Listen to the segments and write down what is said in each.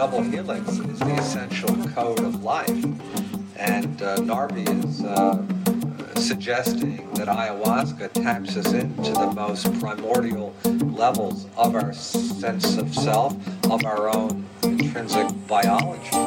double helix is the essential code of life. And uh, Narby is uh, suggesting that ayahuasca taps us into the most primordial levels of our sense of self, of our own intrinsic biology.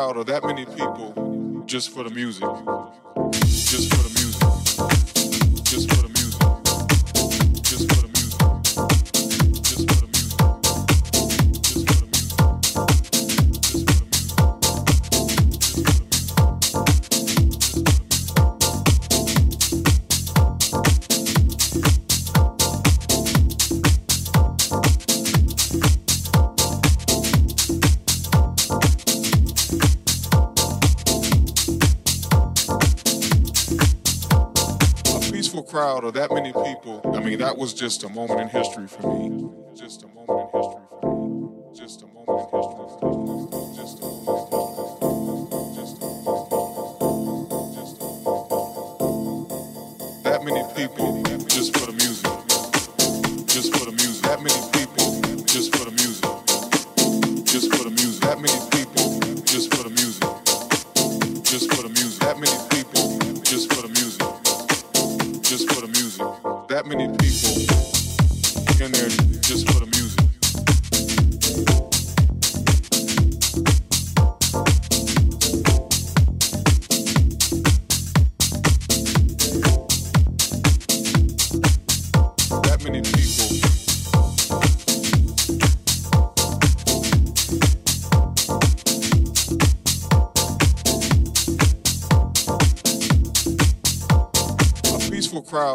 crowd or that many people just for the music. out of that many people. I mean, that was just a moment in history.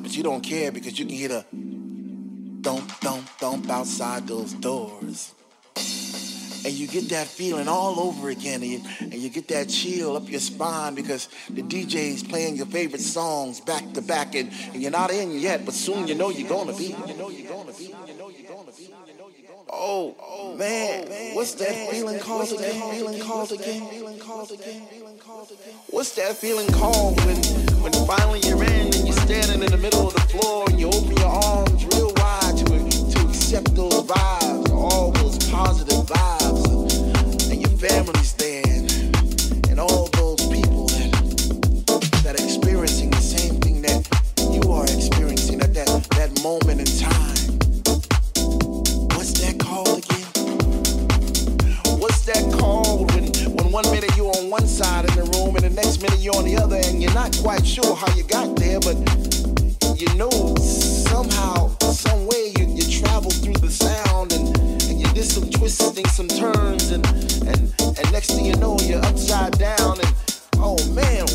But you don't care because you can hear the thump, thump, thump outside those doors. And you get that feeling all over again, and you, and you get that chill up your spine because the DJ's playing your favorite songs back to back, and, and you're not in yet, but soon you know you're gonna be. Oh, oh man, what's that feeling called again? Feeling called again? Feeling called again? What's that feeling called when, you're on the other and you're not quite sure how you got there, but you know somehow, some way you, you travel through the sound and, and you did some twisting, some turns, and, and, and next thing you know you're upside down and oh man,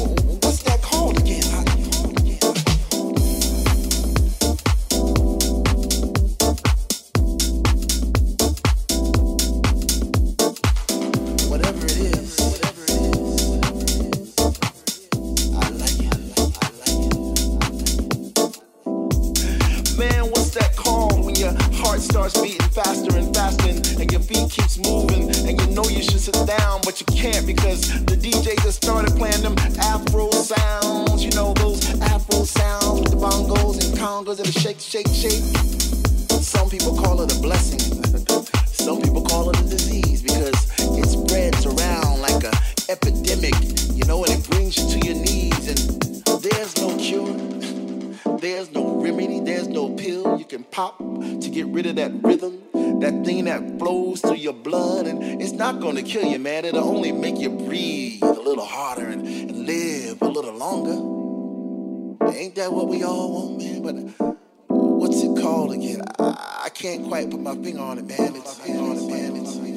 kill you, man. It'll only make you breathe a little harder and, and live a little longer. Ain't that what we all want, man? But what's it called again? I, I can't quite put my finger on it, man. It's, man, man. It's,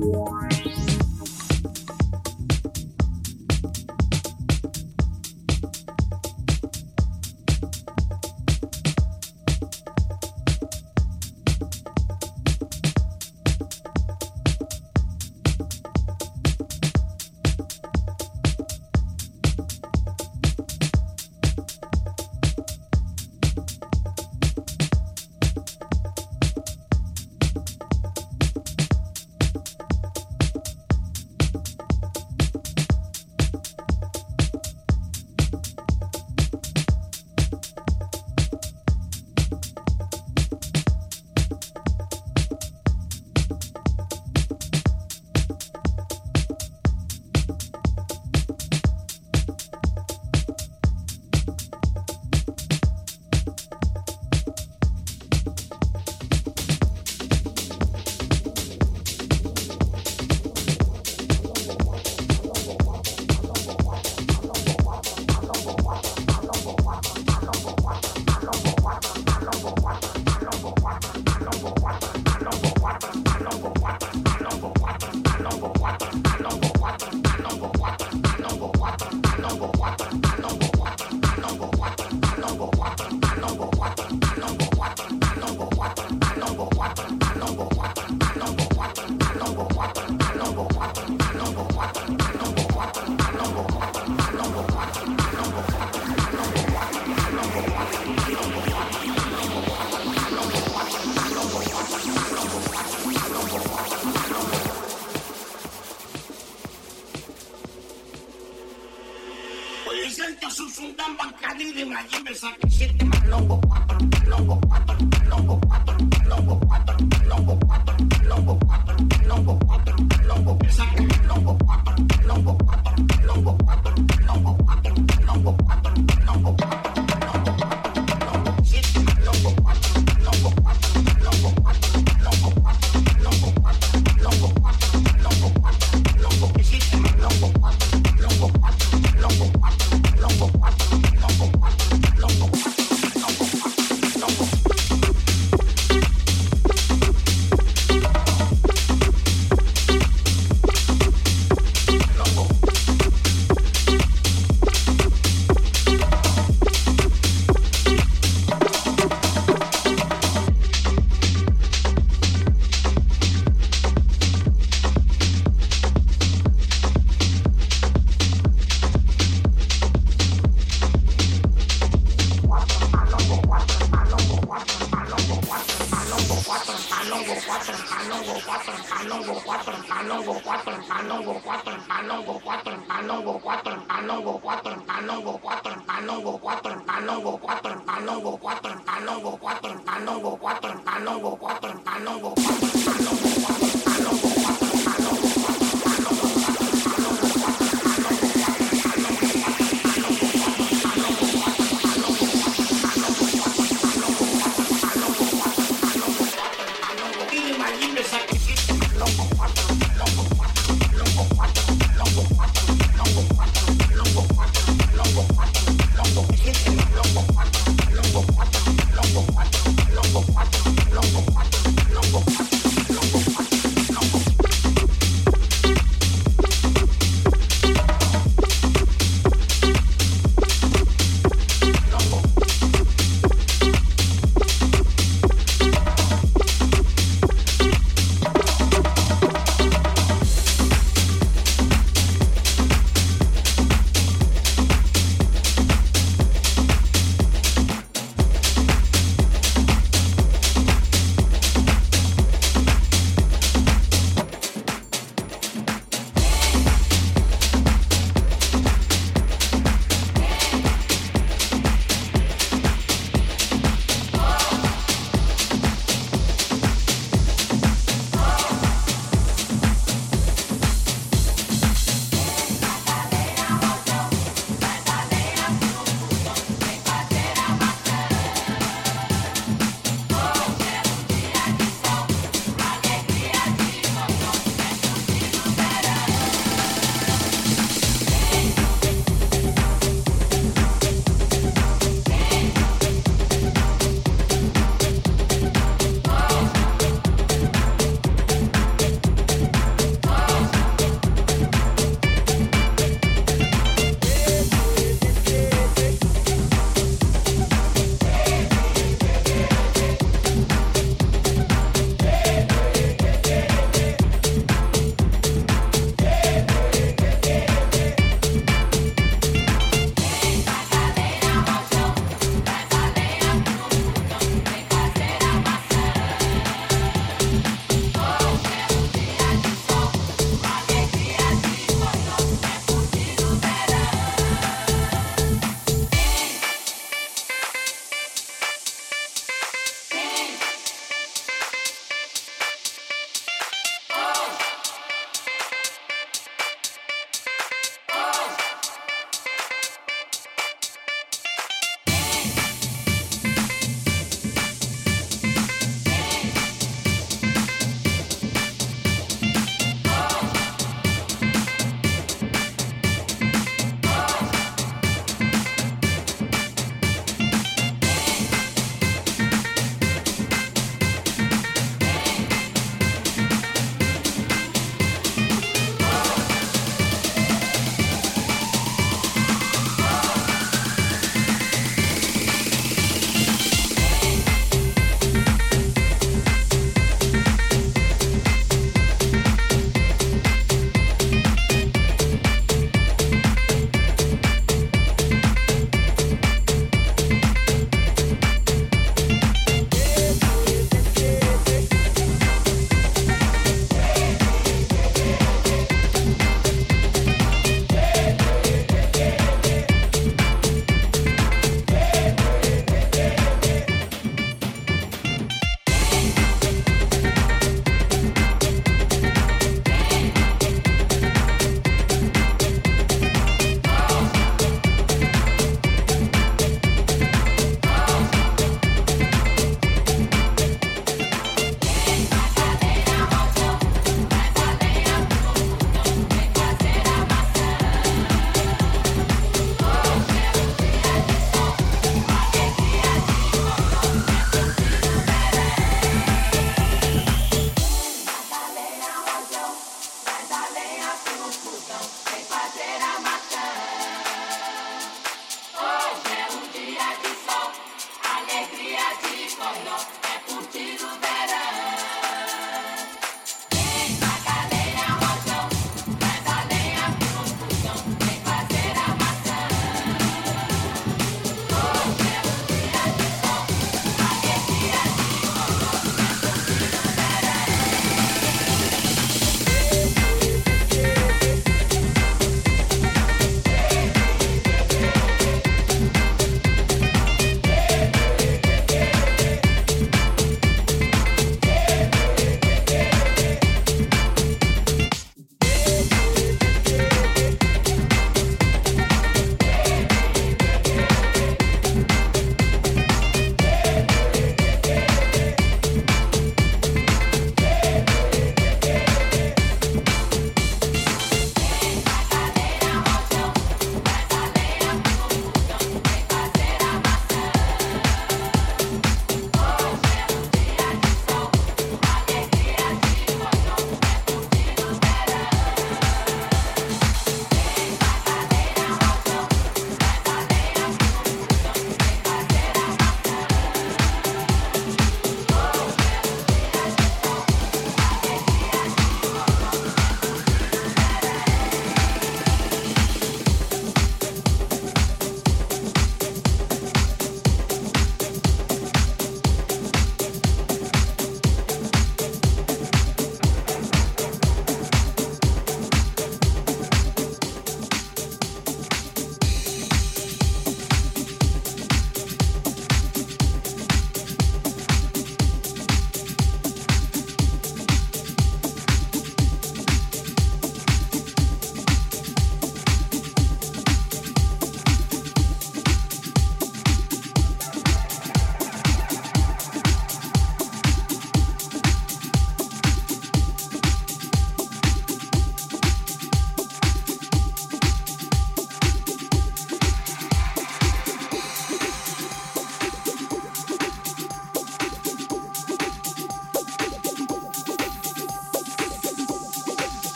Bye.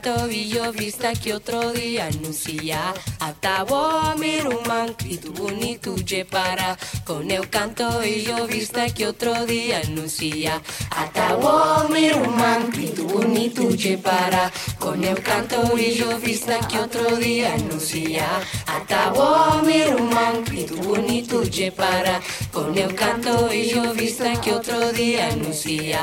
tanto billo vista que otro día anuncia Atabo miruman y tu bonito para con el canto billo vista que otro día anuncia Atabo miruman y tu bonito para con el canto billo vista que otro día anuncia Atabo miruman y tu bonito para con el canto billo vista que otro día anuncia.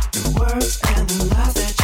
Sex, words and the can help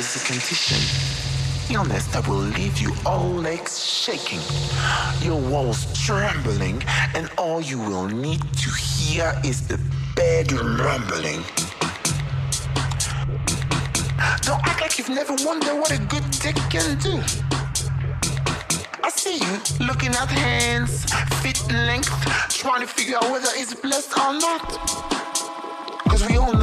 realize the condition. Illness that will leave you all legs shaking, your walls trembling, and all you will need to hear is the bed rumbling. Don't act like you've never wondered what a good dick can do. I see you looking at hands, feet length, trying to figure out whether it's blessed or not. Cause we all know.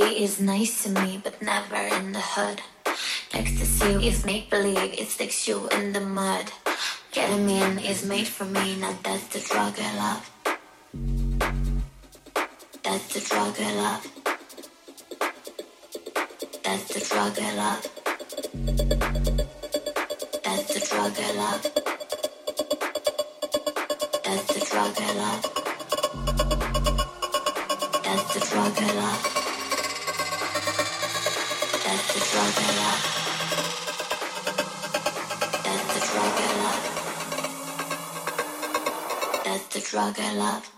Is nice to me, but never in the hood. Ecstasy is make believe, it sticks you in the mud. Ketamine is made for me, now that's the drug I love. That's the drug I love. That's the drug I love. The drug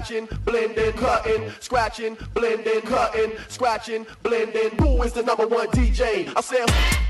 scratching, blending, cutting, scratching, blending, cutting, scratching, blending. Who is the number one DJ? I said.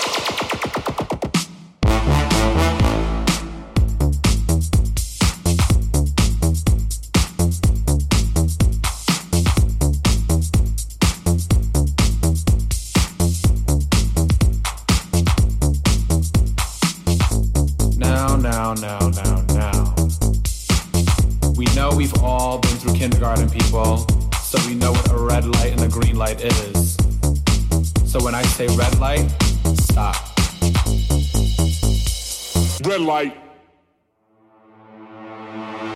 red light,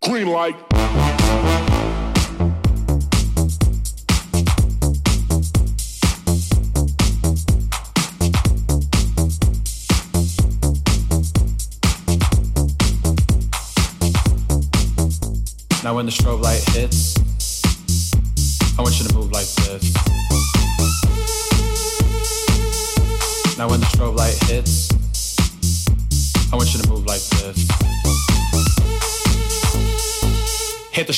green light. Now when the strobe light hits,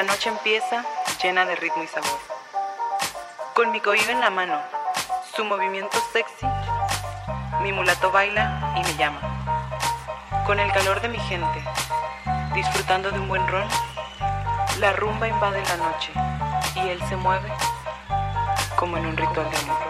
La noche empieza llena de ritmo y sabor. Con mi cohiba en la mano, su movimiento sexy, mi mulato baila y me llama. Con el calor de mi gente, disfrutando de un buen ron, la rumba invade la noche y él se mueve como en un ritual de amor.